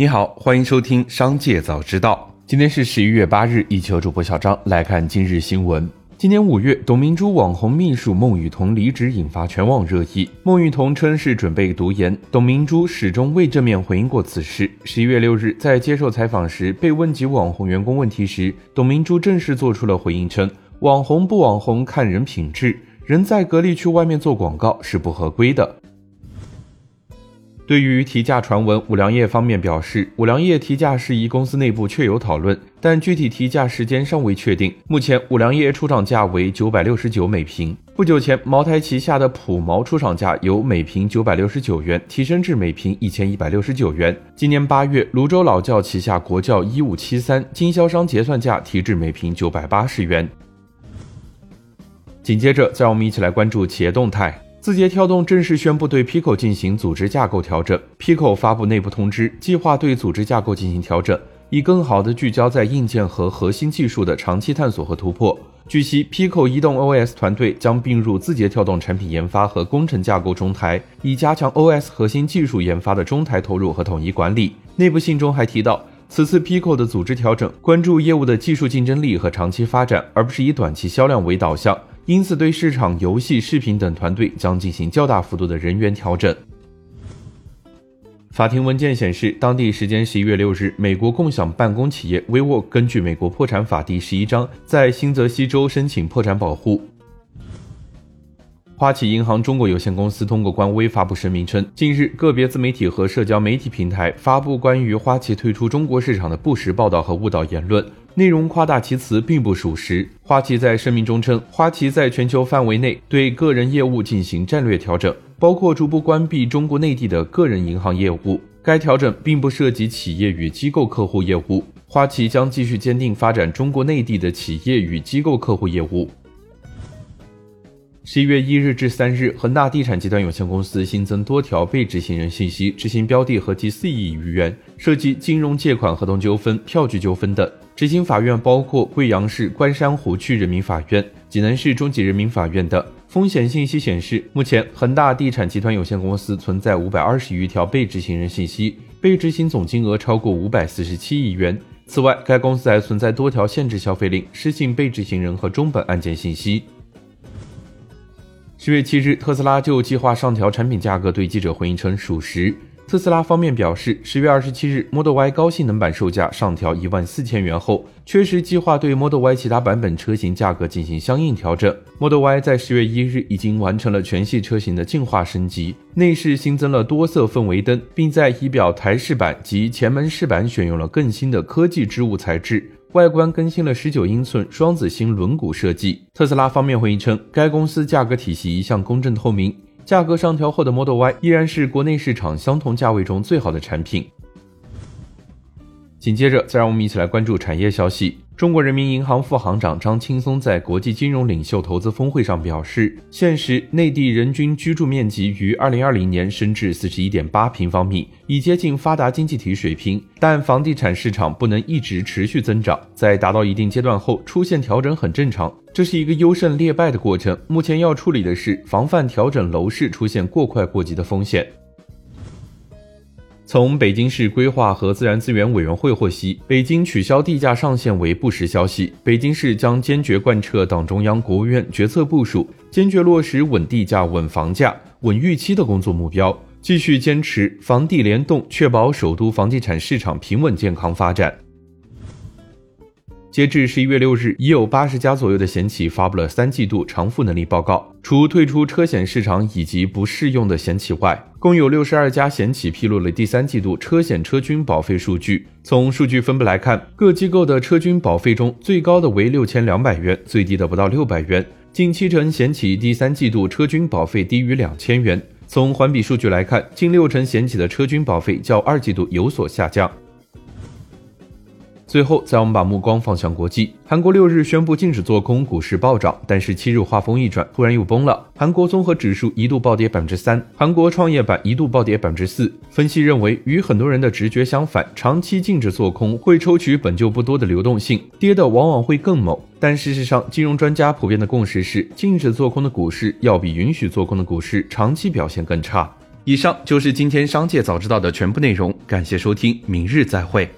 你好，欢迎收听《商界早知道》。今天是十一月八日，一球主播小张来看今日新闻。今年五月，董明珠网红秘书孟雨桐离职，引发全网热议。孟雨桐称是准备读研，董明珠始终未正面回应过此事。十一月六日，在接受采访时被问及网红员工问题时，董明珠正式做出了回应，称网红不网红看人品质，人在格力去外面做广告是不合规的。对于提价传闻，五粮液方面表示，五粮液提价事宜公司内部确有讨论，但具体提价时间尚未确定。目前，五粮液出厂价为九百六十九每瓶。不久前，茅台旗下的普茅出厂价由每瓶九百六十九元提升至每瓶一千一百六十九元。今年八月，泸州老窖旗下国窖一五七三经销商结算价提至每瓶九百八十元。紧接着，再让我们一起来关注企业动态。字节跳动正式宣布对 Pico 进行组织架构调整。Pico 发布内部通知，计划对组织架构进行调整，以更好地聚焦在硬件和核心技术的长期探索和突破。据悉，Pico 移动 OS 团队将并入字节跳动产品研发和工程架构中台，以加强 OS 核心技术研发的中台投入和统一管理。内部信中还提到，此次 Pico 的组织调整关注业务的技术竞争力和长期发展，而不是以短期销量为导向。因此，对市场、游戏、视频等团队将进行较大幅度的人员调整。法庭文件显示，当地时间十一月六日，美国共享办公企业 WeWork 根据美国破产法第十一章，在新泽西州申请破产保护。花旗银行中国有限公司通过官微发布声明称，近日个别自媒体和社交媒体平台发布关于花旗退出中国市场的不实报道和误导言论。内容夸大其词，并不属实。花旗在声明中称，花旗在全球范围内对个人业务进行战略调整，包括逐步关闭中国内地的个人银行业务。该调整并不涉及企业与机构客户业务。花旗将继续坚定发展中国内地的企业与机构客户业务。十一月一日至三日，恒大地产集团有限公司新增多条被执行人信息，执行标的合计四亿余元，涉及金融借款合同纠纷、票据纠纷等。执行法院包括贵阳市关山湖区人民法院、济南市中级人民法院的。风险信息显示，目前恒大地产集团有限公司存在五百二十余条被执行人信息，被执行总金额超过五百四十七亿元。此外，该公司还存在多条限制消费令、失信被执行人和中本案件信息。十月七日，特斯拉就计划上调产品价格对记者回应称属实。特斯拉方面表示，十月二十七日，Model Y 高性能版售价上调一万四千元后，确实计划对 Model Y 其他版本车型价格进行相应调整。Model Y 在十月一日已经完成了全系车型的进化升级，内饰新增了多色氛围灯，并在仪表台饰板及前门饰板选用了更新的科技织物材质。外观更新了十九英寸双子星轮毂设计。特斯拉方面回应称，该公司价格体系一向公正透明，价格上调后的 Model Y 依然是国内市场相同价位中最好的产品。紧接着，再让我们一起来关注产业消息。中国人民银行副行长张青松在国际金融领袖投资峰会上表示，现时内地人均居住面积于二零二零年升至四十一点八平方米，已接近发达经济体水平。但房地产市场不能一直持续增长，在达到一定阶段后出现调整很正常，这是一个优胜劣败的过程。目前要处理的是防范调整楼市出现过快过急的风险。从北京市规划和自然资源委员会获悉，北京取消地价上限为不实消息。北京市将坚决贯彻党中央、国务院决策部署，坚决落实稳地价、稳房价、稳预期的工作目标，继续坚持房地联动，确保首都房地产市场平稳健康发展。截至十一月六日，已有八十家左右的险企发布了三季度偿付能力报告。除退出车险市场以及不适用的险企外，共有六十二家险企披露了第三季度车险车均保费数据。从数据分布来看，各机构的车均保费中，最高的为六千两百元，最低的不到六百元。近七成险企第三季度车均保费低于两千元。从环比数据来看，近六成险企的车均保费较二季度有所下降。最后，再我们把目光放向国际。韩国六日宣布禁止做空，股市暴涨，但是七日画风一转，突然又崩了。韩国综合指数一度暴跌百分之三，韩国创业板一度暴跌百分之四。分析认为，与很多人的直觉相反，长期禁止做空会抽取本就不多的流动性，跌的往往会更猛。但事实上，金融专家普遍的共识是，禁止做空的股市要比允许做空的股市长期表现更差。以上就是今天商界早知道的全部内容，感谢收听，明日再会。